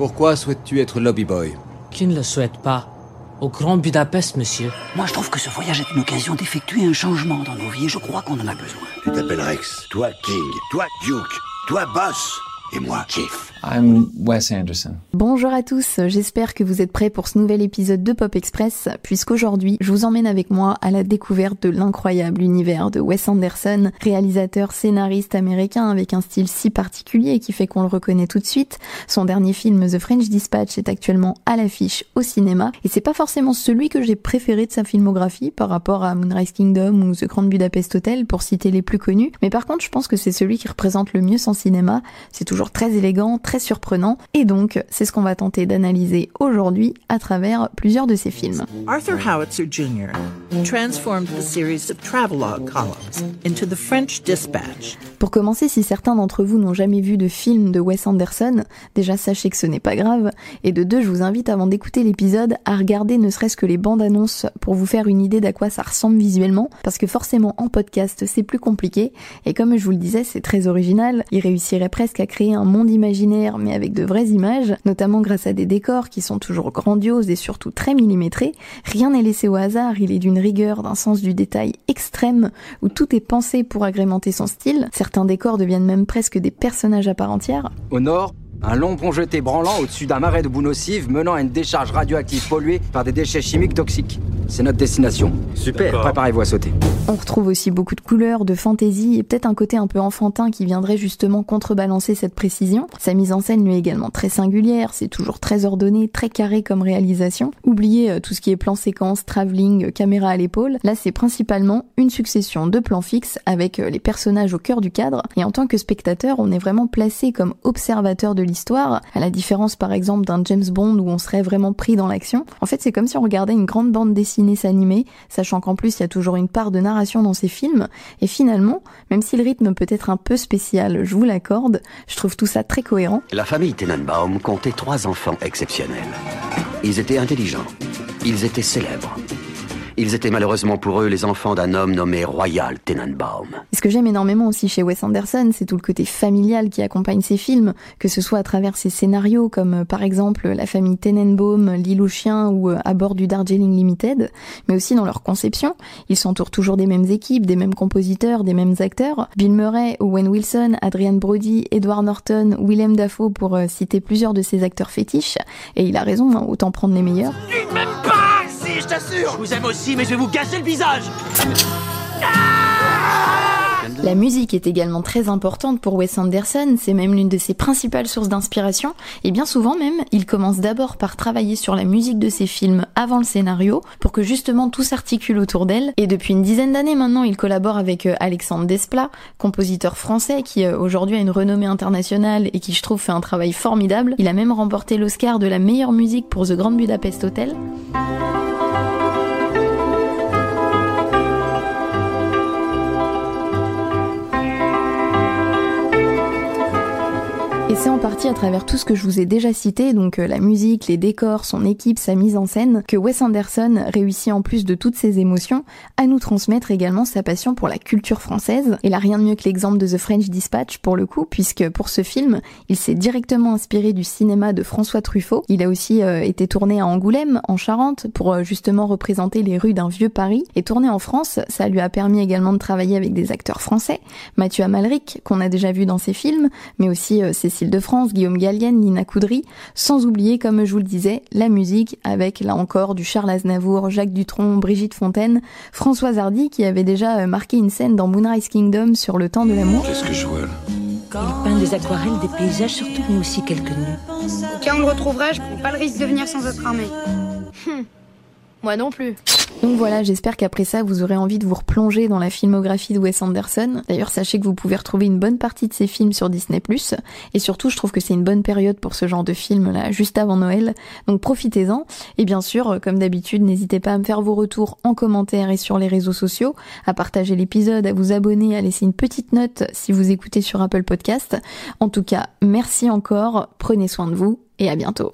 Pourquoi souhaites-tu être lobby boy Qui ne le souhaite pas Au Grand Budapest, monsieur. Moi, je trouve que ce voyage est une occasion d'effectuer un changement dans nos vies et je crois qu'on en a besoin. Tu t'appelles Rex, toi King, toi Duke, toi Boss, et moi Chief. I'm Wes Anderson. Bonjour à tous, j'espère que vous êtes prêts pour ce nouvel épisode de Pop Express, puisqu'aujourd'hui, je vous emmène avec moi à la découverte de l'incroyable univers de Wes Anderson, réalisateur scénariste américain avec un style si particulier qui fait qu'on le reconnaît tout de suite. Son dernier film, The French Dispatch, est actuellement à l'affiche au cinéma, et c'est pas forcément celui que j'ai préféré de sa filmographie par rapport à Moonrise Kingdom ou The Grand Budapest Hotel, pour citer les plus connus, mais par contre, je pense que c'est celui qui représente le mieux son cinéma. C'est toujours très élégant, très surprenant, et donc c'est ce qu'on va tenter d'analyser aujourd'hui à travers plusieurs de ses films. Arthur Howitzer Jr. transformed the series of travelogue columns into the French Dispatch. Pour commencer, si certains d'entre vous n'ont jamais vu de film de Wes Anderson, déjà sachez que ce n'est pas grave, et de deux, je vous invite avant d'écouter l'épisode à regarder ne serait-ce que les bandes annonces pour vous faire une idée d'à quoi ça ressemble visuellement, parce que forcément en podcast c'est plus compliqué, et comme je vous le disais, c'est très original, il réussirait presque à créer un monde imaginaire mais avec de vraies images, notamment grâce à des décors qui sont toujours grandioses et surtout très millimétrés. Rien n'est laissé au hasard, il est d'une rigueur, d'un sens du détail extrême, où tout est pensé pour agrémenter son style. Certains décors deviennent même presque des personnages à part entière. Au nord, un long pont jeté branlant au-dessus d'un marais de boue nocive menant à une décharge radioactive polluée par des déchets chimiques toxiques. C'est notre destination. Super. Préparez-vous à sauter. On retrouve aussi beaucoup de couleurs, de fantaisie et peut-être un côté un peu enfantin qui viendrait justement contrebalancer cette précision. Sa mise en scène lui est également très singulière, c'est toujours très ordonné, très carré comme réalisation. Oubliez euh, tout ce qui est plan séquence, travelling, caméra à l'épaule. Là, c'est principalement une succession de plans fixes avec euh, les personnages au cœur du cadre et en tant que spectateur, on est vraiment placé comme observateur de l'histoire, à la différence par exemple d'un James Bond où on serait vraiment pris dans l'action. En fait, c'est comme si on regardait une grande bande dessinée s'animer, sachant qu'en plus il y a toujours une part de narration dans ces films, et finalement, même si le rythme peut être un peu spécial, je vous l'accorde, je trouve tout ça très cohérent. La famille Tenenbaum comptait trois enfants exceptionnels. Ils étaient intelligents, ils étaient célèbres, ils étaient malheureusement pour eux les enfants d'un homme nommé Royal Tenenbaum. ce que j'aime énormément aussi chez Wes Anderson, c'est tout le côté familial qui accompagne ses films, que ce soit à travers ses scénarios comme euh, par exemple La famille Tenenbaum, L'île aux chiens ou euh, À bord du Darjeeling Limited, mais aussi dans leur conception. Ils s'entourent toujours des mêmes équipes, des mêmes compositeurs, des mêmes acteurs. Bill Murray, Owen Wilson, Adrian Brody, Edward Norton, Willem Dafoe pour euh, citer plusieurs de ses acteurs fétiches. Et il a raison, hein, autant prendre les meilleurs. Même je t'assure. Je vous aime aussi, mais je vais vous gasser le visage. La musique est également très importante pour Wes Anderson, c'est même l'une de ses principales sources d'inspiration, et bien souvent même, il commence d'abord par travailler sur la musique de ses films avant le scénario, pour que justement tout s'articule autour d'elle, et depuis une dizaine d'années maintenant, il collabore avec euh, Alexandre Desplat, compositeur français qui euh, aujourd'hui a une renommée internationale et qui je trouve fait un travail formidable. Il a même remporté l'Oscar de la meilleure musique pour The Grand Budapest Hotel. C'est en partie à travers tout ce que je vous ai déjà cité, donc euh, la musique, les décors, son équipe, sa mise en scène, que Wes Anderson réussit en plus de toutes ses émotions à nous transmettre également sa passion pour la culture française. Et là, rien de mieux que l'exemple de The French Dispatch pour le coup, puisque pour ce film, il s'est directement inspiré du cinéma de François Truffaut. Il a aussi euh, été tourné à Angoulême, en Charente, pour euh, justement représenter les rues d'un vieux Paris. Et tourné en France, ça lui a permis également de travailler avec des acteurs français, Mathieu Amalric, qu'on a déjà vu dans ses films, mais aussi Cécile de France, Guillaume Gallienne, Nina Coudry, sans oublier, comme je vous le disais, la musique avec, là encore, du Charles Aznavour, Jacques Dutronc, Brigitte Fontaine, Françoise Hardy qui avait déjà euh, marqué une scène dans Moonrise Kingdom sur le temps de l'amour. Qu'est-ce que je vois là? Il peint des aquarelles, des paysages surtout, mais aussi quelques nus. Quand on le retrouvera, je prends pas le risque de venir sans être armé. Hum. Moi non plus. Donc voilà, j'espère qu'après ça, vous aurez envie de vous replonger dans la filmographie de Wes Anderson. D'ailleurs, sachez que vous pouvez retrouver une bonne partie de ses films sur Disney+. Et surtout, je trouve que c'est une bonne période pour ce genre de film là, juste avant Noël. Donc profitez-en. Et bien sûr, comme d'habitude, n'hésitez pas à me faire vos retours en commentaire et sur les réseaux sociaux, à partager l'épisode, à vous abonner, à laisser une petite note si vous écoutez sur Apple Podcast. En tout cas, merci encore, prenez soin de vous et à bientôt.